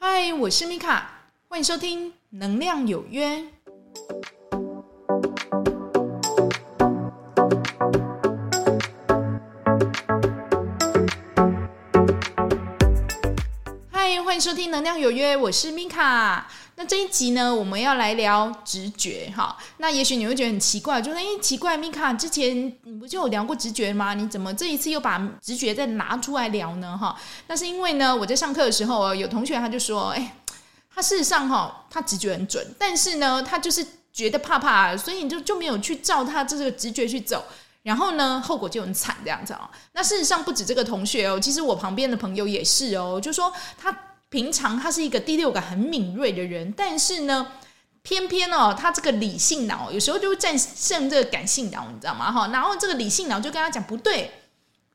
嗨，我是米卡，欢迎收听《能量有约》。嗨，欢迎收听《能量有约》，我是米卡。那这一集呢，我们要来聊直觉哈。那也许你会觉得很奇怪，就是哎，奇怪，米卡之前你不就有聊过直觉吗？你怎么这一次又把直觉再拿出来聊呢？哈，那是因为呢，我在上课的时候，有同学他就说，哎，他事实上哈，他直觉很准，但是呢，他就是觉得怕怕，所以你就就没有去照他这个直觉去走，然后呢，后果就很惨这样子哦。那事实上不止这个同学哦，其实我旁边的朋友也是哦，就说他。平常他是一个第六感很敏锐的人，但是呢，偏偏哦，他这个理性脑有时候就会战胜这个感性脑，你知道吗？哈，然后这个理性脑就跟他讲不对，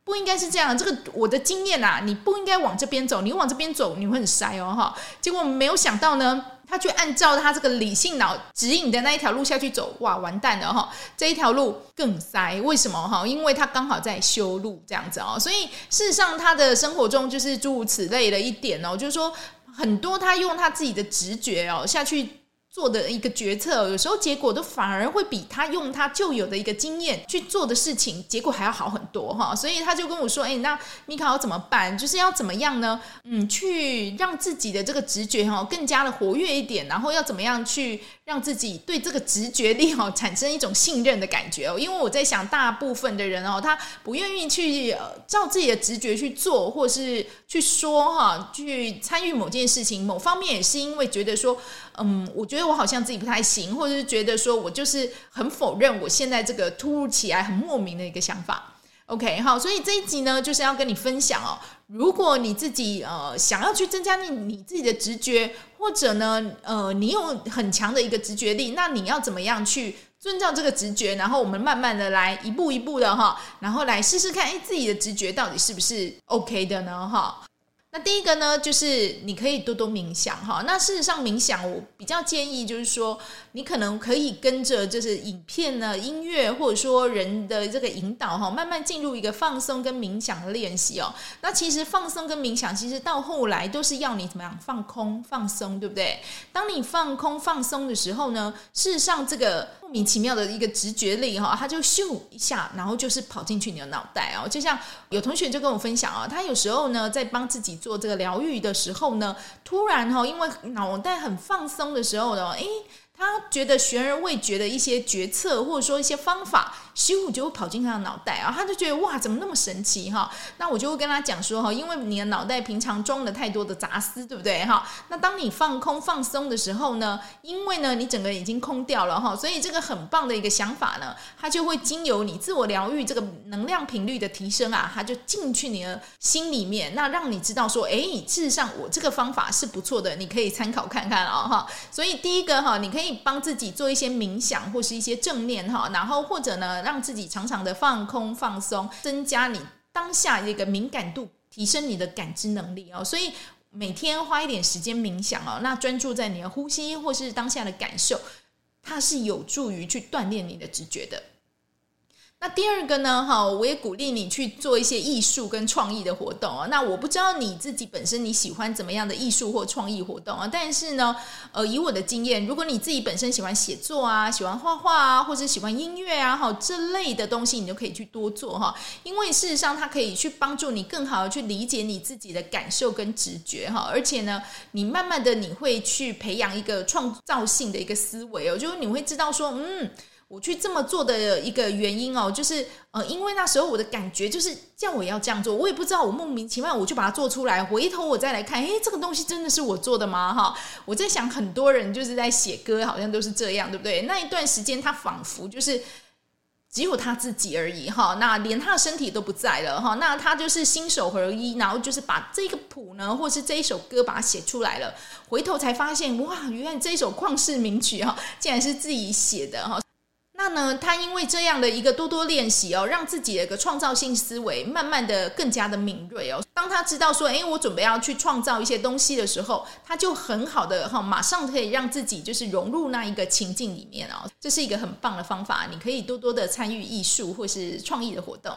不应该是这样。这个我的经验啊，你不应该往这边走，你往这边走你会很塞哦，哈。结果没有想到呢。他去按照他这个理性脑指引的那一条路下去走，哇，完蛋了哈！这一条路更塞，为什么哈？因为他刚好在修路这样子哦，所以事实上他的生活中就是诸如此类的一点哦，就是说很多他用他自己的直觉哦下去。做的一个决策，有时候结果都反而会比他用他旧有的一个经验去做的事情，结果还要好很多哈。所以他就跟我说：“哎，那米卡要怎么办？就是要怎么样呢？嗯，去让自己的这个直觉哈更加的活跃一点，然后要怎么样去让自己对这个直觉力哈产生一种信任的感觉哦。因为我在想，大部分的人哦，他不愿意去照自己的直觉去做，或是去说哈，去参与某件事情，某方面也是因为觉得说，嗯，我觉得。我好像自己不太行，或者是觉得说我就是很否认我现在这个突如其来很莫名的一个想法。OK，好，所以这一集呢，就是要跟你分享哦。如果你自己呃想要去增加你你自己的直觉，或者呢呃你有很强的一个直觉力，那你要怎么样去遵照这个直觉？然后我们慢慢的来一步一步的哈，然后来试试看，哎，自己的直觉到底是不是 OK 的呢？哈。那第一个呢，就是你可以多多冥想哈。那事实上冥想，我比较建议就是说，你可能可以跟着就是影片呢、音乐，或者说人的这个引导哈，慢慢进入一个放松跟冥想的练习哦。那其实放松跟冥想，其实到后来都是要你怎么样放空、放松，对不对？当你放空、放松的时候呢，事实上这个。莫名其妙的一个直觉力哈，他就咻一下，然后就是跑进去你的脑袋哦。就像有同学就跟我分享啊，他有时候呢在帮自己做这个疗愈的时候呢，突然哈，因为脑袋很放松的时候呢，诶。他觉得悬而未决的一些决策，或者说一些方法，咻就会跑进他的脑袋啊，他就觉得哇，怎么那么神奇哈？那我就会跟他讲说哈，因为你的脑袋平常装了太多的杂思，对不对哈？那当你放空放松的时候呢，因为呢你整个已经空掉了哈，所以这个很棒的一个想法呢，它就会经由你自我疗愈这个能量频率的提升啊，它就进去你的心里面，那让你知道说，哎，事实上我这个方法是不错的，你可以参考看看啊哈。所以第一个哈，你可以。可以帮自己做一些冥想或是一些正念哈，然后或者呢，让自己常常的放空放松，增加你当下一个敏感度，提升你的感知能力哦。所以每天花一点时间冥想哦，那专注在你的呼吸或是当下的感受，它是有助于去锻炼你的直觉的。那第二个呢，哈，我也鼓励你去做一些艺术跟创意的活动啊。那我不知道你自己本身你喜欢怎么样的艺术或创意活动啊？但是呢，呃，以我的经验，如果你自己本身喜欢写作啊，喜欢画画啊，或者喜欢音乐啊，哈，这类的东西，你就可以去多做哈。因为事实上，它可以去帮助你更好的去理解你自己的感受跟直觉哈。而且呢，你慢慢的你会去培养一个创造性的一个思维哦，就是你会知道说，嗯。我去这么做的一个原因哦，就是呃，因为那时候我的感觉就是叫我要这样做，我也不知道，我莫名其妙我就把它做出来。回头我再来看，诶，这个东西真的是我做的吗？哈，我在想，很多人就是在写歌，好像都是这样，对不对？那一段时间，他仿佛就是只有他自己而已，哈，那连他的身体都不在了，哈，那他就是心手合一，然后就是把这个谱呢，或是这一首歌把它写出来了。回头才发现，哇，原来这一首旷世名曲哈，竟然是自己写的，哈。那呢，他因为这样的一个多多练习哦，让自己的一个创造性思维慢慢的更加的敏锐哦。当他知道说，哎，我准备要去创造一些东西的时候，他就很好的哈，马上可以让自己就是融入那一个情境里面哦。这是一个很棒的方法，你可以多多的参与艺术或是创意的活动。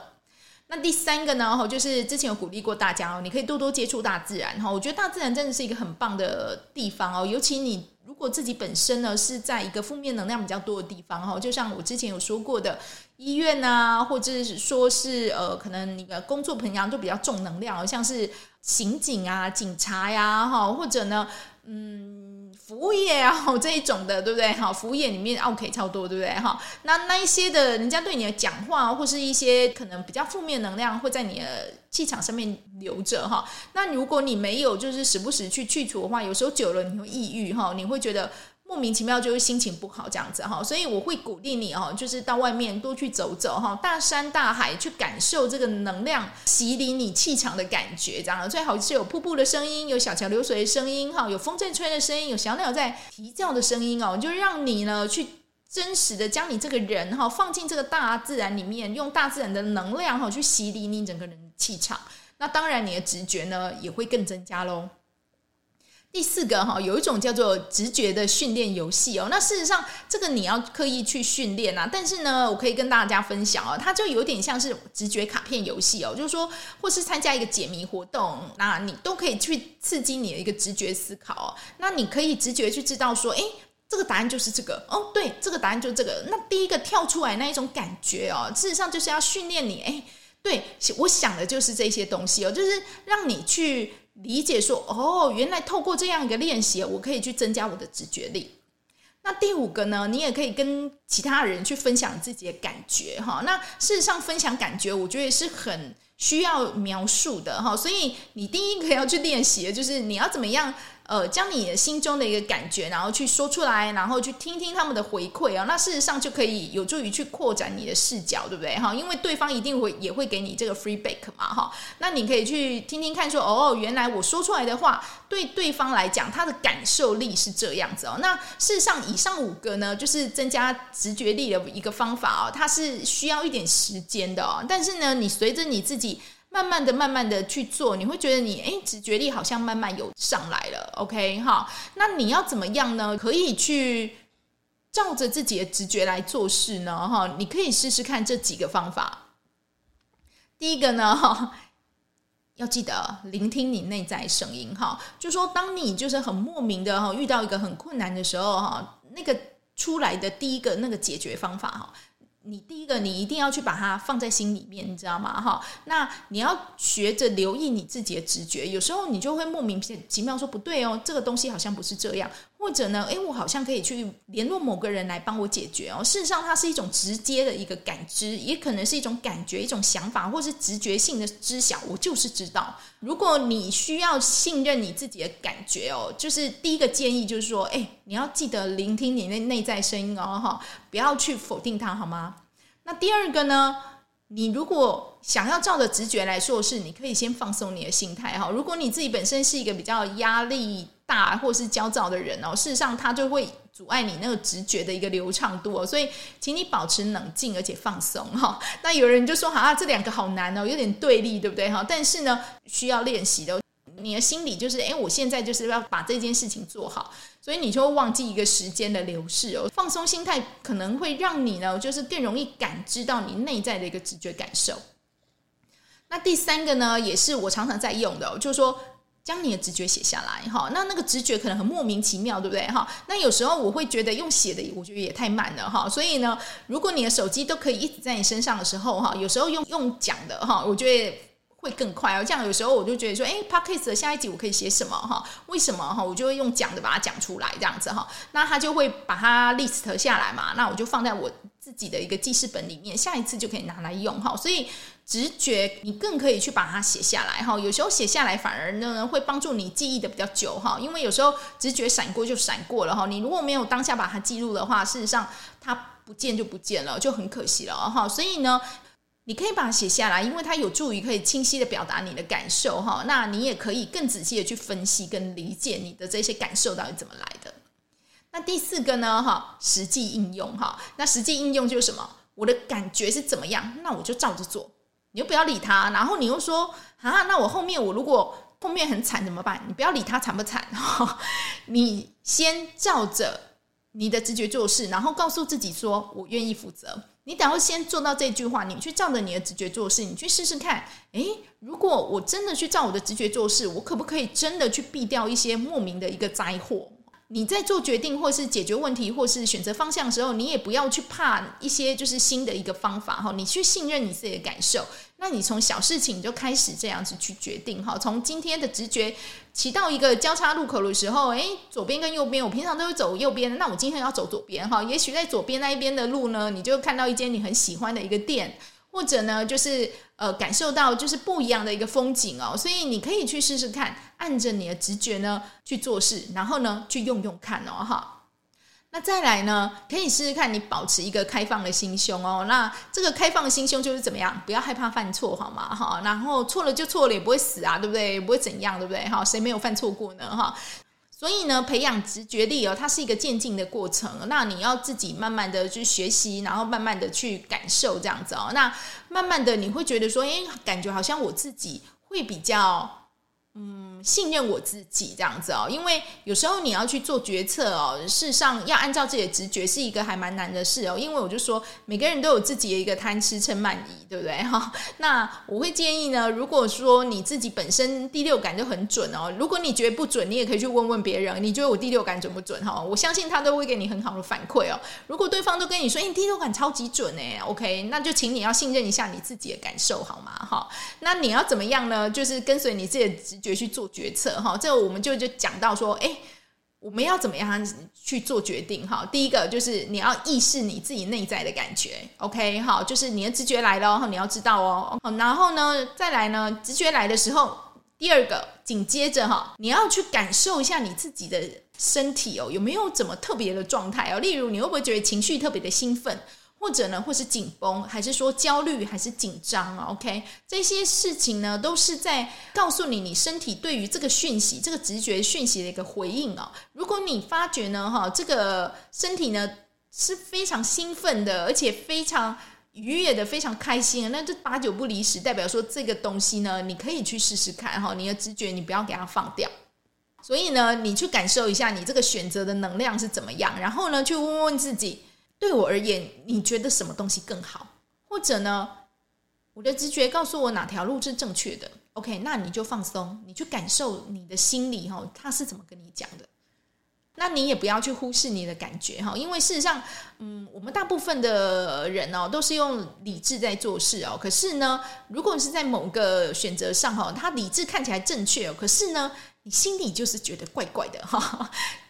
那第三个呢，哈，就是之前有鼓励过大家哦，你可以多多接触大自然哈。我觉得大自然真的是一个很棒的地方哦，尤其你如果自己本身呢是在一个负面能量比较多的地方哈，就像我之前有说过的医院啊，或者是说是呃，可能你的工作朋友都比较重能量，像是刑警啊、警察呀，哈，或者呢，嗯。服务业啊，这一种的，对不对？哈，服务业里面 OK 超多，对不对？哈，那那一些的人家对你的讲话，或是一些可能比较负面能量，会在你的气场上面留着哈。那如果你没有，就是时不时去去除的话，有时候久了你会抑郁哈，你会觉得。莫名其妙就会心情不好这样子哈，所以我会鼓励你哦，就是到外面多去走走哈，大山大海去感受这个能量洗礼你气场的感觉，这样最好是有瀑布的声音，有小桥流水的声音哈，有风在吹的声音，有小鸟在啼叫的声音哦，就让你呢去真实的将你这个人哈放进这个大自然里面，用大自然的能量哈去洗礼你整个人的气场，那当然你的直觉呢也会更增加喽。第四个哈，有一种叫做直觉的训练游戏哦。那事实上，这个你要刻意去训练啊。但是呢，我可以跟大家分享哦，它就有点像是直觉卡片游戏哦。就是说，或是参加一个解谜活动，那你都可以去刺激你的一个直觉思考哦。那你可以直觉去知道说，诶，这个答案就是这个哦，对，这个答案就是这个。那第一个跳出来那一种感觉哦，事实上就是要训练你，诶，对，我想的就是这些东西哦，就是让你去。理解说哦，原来透过这样一个练习，我可以去增加我的直觉力。那第五个呢，你也可以跟其他人去分享自己的感觉哈。那事实上，分享感觉，我觉得是很需要描述的哈。所以你第一个要去练习的就是你要怎么样。呃，将你的心中的一个感觉，然后去说出来，然后去听听他们的回馈啊，那事实上就可以有助于去扩展你的视角，对不对？哈，因为对方一定会也会给你这个 free back 嘛，哈，那你可以去听听看说，说哦，原来我说出来的话对对方来讲，他的感受力是这样子哦。那事实上，以上五个呢，就是增加直觉力的一个方法哦，它是需要一点时间的哦，但是呢，你随着你自己。慢慢的、慢慢的去做，你会觉得你诶，直觉力好像慢慢有上来了。OK，哈，那你要怎么样呢？可以去照着自己的直觉来做事呢？哈，你可以试试看这几个方法。第一个呢，哈，要记得聆听你内在声音。哈，就说当你就是很莫名的哈，遇到一个很困难的时候哈，那个出来的第一个那个解决方法哈。你第一个，你一定要去把它放在心里面，你知道吗？哈，那你要学着留意你自己的直觉，有时候你就会莫名其妙说不对哦，这个东西好像不是这样。或者呢，诶，我好像可以去联络某个人来帮我解决哦。事实上，它是一种直接的一个感知，也可能是一种感觉、一种想法，或是直觉性的知晓。我就是知道，如果你需要信任你自己的感觉哦，就是第一个建议就是说，诶，你要记得聆听你的内在声音哦，哈，不要去否定它，好吗？那第二个呢？你如果想要照着直觉来做事，你可以先放松你的心态哈。如果你自己本身是一个比较压力大或是焦躁的人哦，事实上它就会阻碍你那个直觉的一个流畅度哦。所以，请你保持冷静而且放松哈。那有人就说：“好啊，这两个好难哦，有点对立，对不对哈？”但是呢，需要练习的。你的心里就是，诶，我现在就是要把这件事情做好，所以你就会忘记一个时间的流逝哦。放松心态可能会让你呢，就是更容易感知到你内在的一个直觉感受。那第三个呢，也是我常常在用的，就是说将你的直觉写下来哈。那那个直觉可能很莫名其妙，对不对哈？那有时候我会觉得用写的，我觉得也太慢了哈。所以呢，如果你的手机都可以一直在你身上的时候哈，有时候用用讲的哈，我觉得。会更快哦，这样有时候我就觉得说，哎，Podcast 的下一集我可以写什么哈？为什么哈？我就会用讲的把它讲出来，这样子哈。那他就会把它 list 下来嘛，那我就放在我自己的一个记事本里面，下一次就可以拿来用哈。所以直觉你更可以去把它写下来哈。有时候写下来反而呢会帮助你记忆的比较久哈，因为有时候直觉闪过就闪过了哈。你如果没有当下把它记录的话，事实上它不见就不见了，就很可惜了哈。所以呢。你可以把它写下来，因为它有助于可以清晰的表达你的感受哈。那你也可以更仔细的去分析跟理解你的这些感受到底怎么来的。那第四个呢哈，实际应用哈。那实际应用就是什么？我的感觉是怎么样，那我就照着做。你又不要理他，然后你又说啊，那我后面我如果后面很惨怎么办？你不要理他惨不惨哈。你先照着你的直觉做事，然后告诉自己说我愿意负责。你等要先做到这句话，你去照着你的直觉做事，你去试试看。诶，如果我真的去照我的直觉做事，我可不可以真的去避掉一些莫名的一个灾祸？你在做决定，或是解决问题，或是选择方向的时候，你也不要去怕一些就是新的一个方法哈。你去信任你自己的感受。那你从小事情就开始这样子去决定哈。从今天的直觉骑到一个交叉路口的时候，诶，左边跟右边，我平常都是走右边，那我今天要走左边哈。也许在左边那一边的路呢，你就看到一间你很喜欢的一个店。或者呢，就是呃，感受到就是不一样的一个风景哦，所以你可以去试试看，按着你的直觉呢去做事，然后呢去用用看哦，哈。那再来呢，可以试试看你保持一个开放的心胸哦。那这个开放的心胸就是怎么样？不要害怕犯错，好吗？哈，然后错了就错了，也不会死啊，对不对？也不会怎样，对不对？哈，谁没有犯错过呢？哈。所以呢，培养直觉力哦，它是一个渐进的过程。那你要自己慢慢的去学习，然后慢慢的去感受这样子哦。那慢慢的你会觉得说，诶，感觉好像我自己会比较。嗯，信任我自己这样子哦，因为有时候你要去做决策哦，事实上要按照自己的直觉是一个还蛮难的事哦。因为我就说每个人都有自己的一个贪吃嗔慢疑，对不对哈？那我会建议呢，如果说你自己本身第六感就很准哦，如果你觉得不准，你也可以去问问别人，你觉得我第六感准不准哈？我相信他都会给你很好的反馈哦。如果对方都跟你说，欸，你第六感超级准哎，OK，那就请你要信任一下你自己的感受好吗？哈，那你要怎么样呢？就是跟随你自己的直觉。去做决策哈，这我们就就讲到说，哎，我们要怎么样去做决定哈？第一个就是你要意识你自己内在的感觉，OK 哈，就是你的直觉来了，你要知道哦。然后呢，再来呢，直觉来的时候，第二个紧接着哈，你要去感受一下你自己的身体哦，有没有怎么特别的状态哦？例如，你会不会觉得情绪特别的兴奋？或者呢，或是紧绷，还是说焦虑，还是紧张啊？OK，这些事情呢，都是在告诉你，你身体对于这个讯息、这个直觉讯息的一个回应啊。如果你发觉呢，哈，这个身体呢是非常兴奋的，而且非常愉悦的，非常开心，那这八九不离十，代表说这个东西呢，你可以去试试看哈。你的直觉，你不要给它放掉。所以呢，你去感受一下你这个选择的能量是怎么样，然后呢，去问问自己。对我而言，你觉得什么东西更好？或者呢，我的直觉告诉我哪条路是正确的？OK，那你就放松，你去感受你的心里哈，他是怎么跟你讲的？那你也不要去忽视你的感觉哈，因为事实上，嗯，我们大部分的人哦，都是用理智在做事哦。可是呢，如果是在某个选择上哈，他理智看起来正确，可是呢，你心里就是觉得怪怪的哈。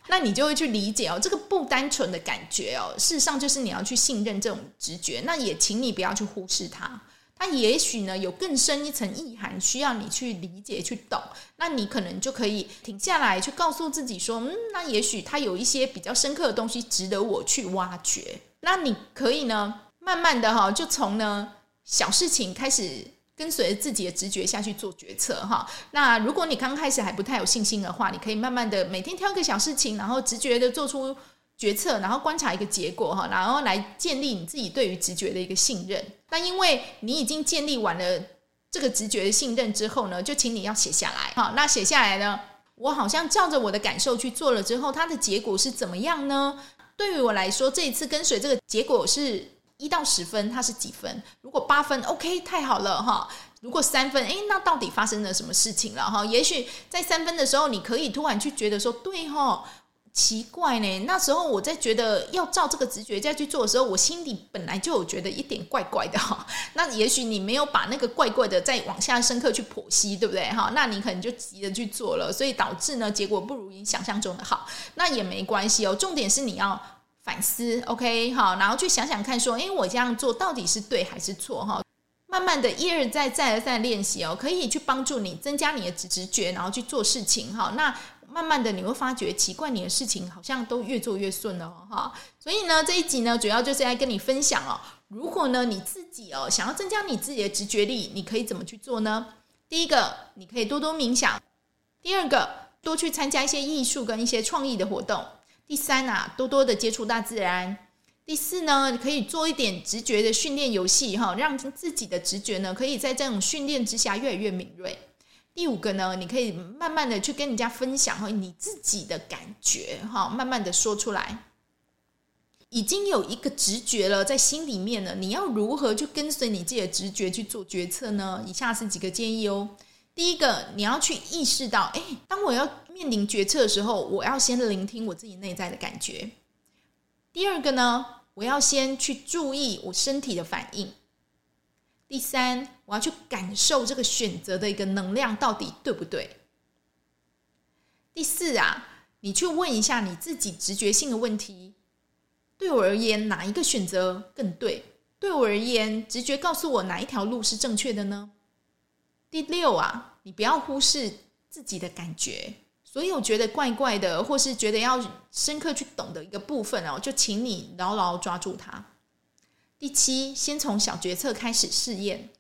那你就会去理解哦，这个不单纯的感觉哦，事实上就是你要去信任这种直觉。那也请你不要去忽视它，它也许呢有更深一层意涵，需要你去理解、去懂。那你可能就可以停下来，去告诉自己说，嗯，那也许它有一些比较深刻的东西值得我去挖掘。那你可以呢，慢慢的哈，就从呢小事情开始。跟随自己的直觉下去做决策哈。那如果你刚开始还不太有信心的话，你可以慢慢的每天挑个小事情，然后直觉的做出决策，然后观察一个结果哈，然后来建立你自己对于直觉的一个信任。那因为你已经建立完了这个直觉的信任之后呢，就请你要写下来哈。那写下来呢，我好像照着我的感受去做了之后，它的结果是怎么样呢？对于我来说，这一次跟随这个结果是。一到十分，它是几分？如果八分，OK，太好了哈。如果三分，诶，那到底发生了什么事情了哈？也许在三分的时候，你可以突然去觉得说，对哈，奇怪呢。那时候我在觉得要照这个直觉再去做的时候，我心里本来就有觉得一点怪怪的哈。那也许你没有把那个怪怪的再往下深刻去剖析，对不对哈？那你可能就急着去做了，所以导致呢，结果不如你想象中的好。那也没关系哦，重点是你要。反思，OK，好，然后去想想看，说，诶，我这样做到底是对还是错？哈，慢慢的一而再，再而三练习哦，可以去帮助你增加你的直直觉，然后去做事情，哈。那慢慢的你会发觉，奇怪，你的事情好像都越做越顺了，哈。所以呢，这一集呢，主要就是来跟你分享哦，如果呢你自己哦想要增加你自己的直觉力，你可以怎么去做呢？第一个，你可以多多冥想；第二个，多去参加一些艺术跟一些创意的活动。第三啊，多多的接触大自然。第四呢，可以做一点直觉的训练游戏哈，让自己的直觉呢，可以在这种训练之下越来越敏锐。第五个呢，你可以慢慢的去跟人家分享哈，你自己的感觉哈，慢慢的说出来。已经有一个直觉了，在心里面了。你要如何去跟随你自己的直觉去做决策呢？以下是几个建议哦。第一个，你要去意识到，哎，当我要面临决策的时候，我要先聆听我自己内在的感觉。第二个呢，我要先去注意我身体的反应。第三，我要去感受这个选择的一个能量到底对不对。第四啊，你去问一下你自己直觉性的问题。对我而言，哪一个选择更对？对我而言，直觉告诉我哪一条路是正确的呢？第六啊，你不要忽视自己的感觉，所有觉得怪怪的，或是觉得要深刻去懂的一个部分哦，就请你牢牢抓住它。第七，先从小决策开始试验。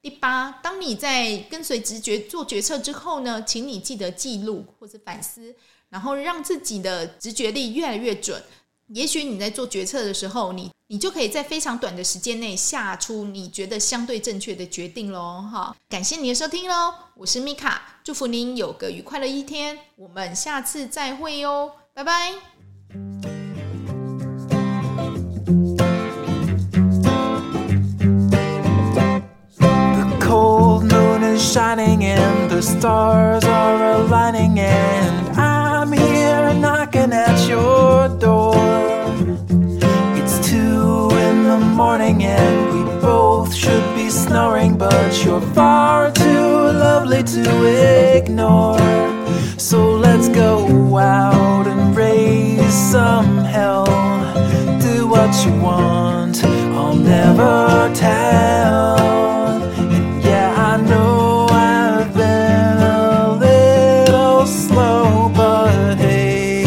第八，当你在跟随直觉做决策之后呢，请你记得记录或是反思，然后让自己的直觉力越来越准。也许你在做决策的时候，你你就可以在非常短的时间内下出你觉得相对正确的决定喽！哈，感谢你的收听喽，我是米卡，祝福您有个愉快的一天，我们下次再会哟，拜拜。The cold moon is shining and the stars you want i'll never tell. And yeah i know i've been a little slow but hey,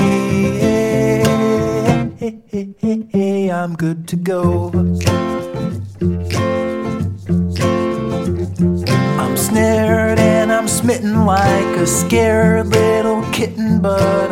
i'm good to go. I'm snared and I'm smitten like a scared little kitten, but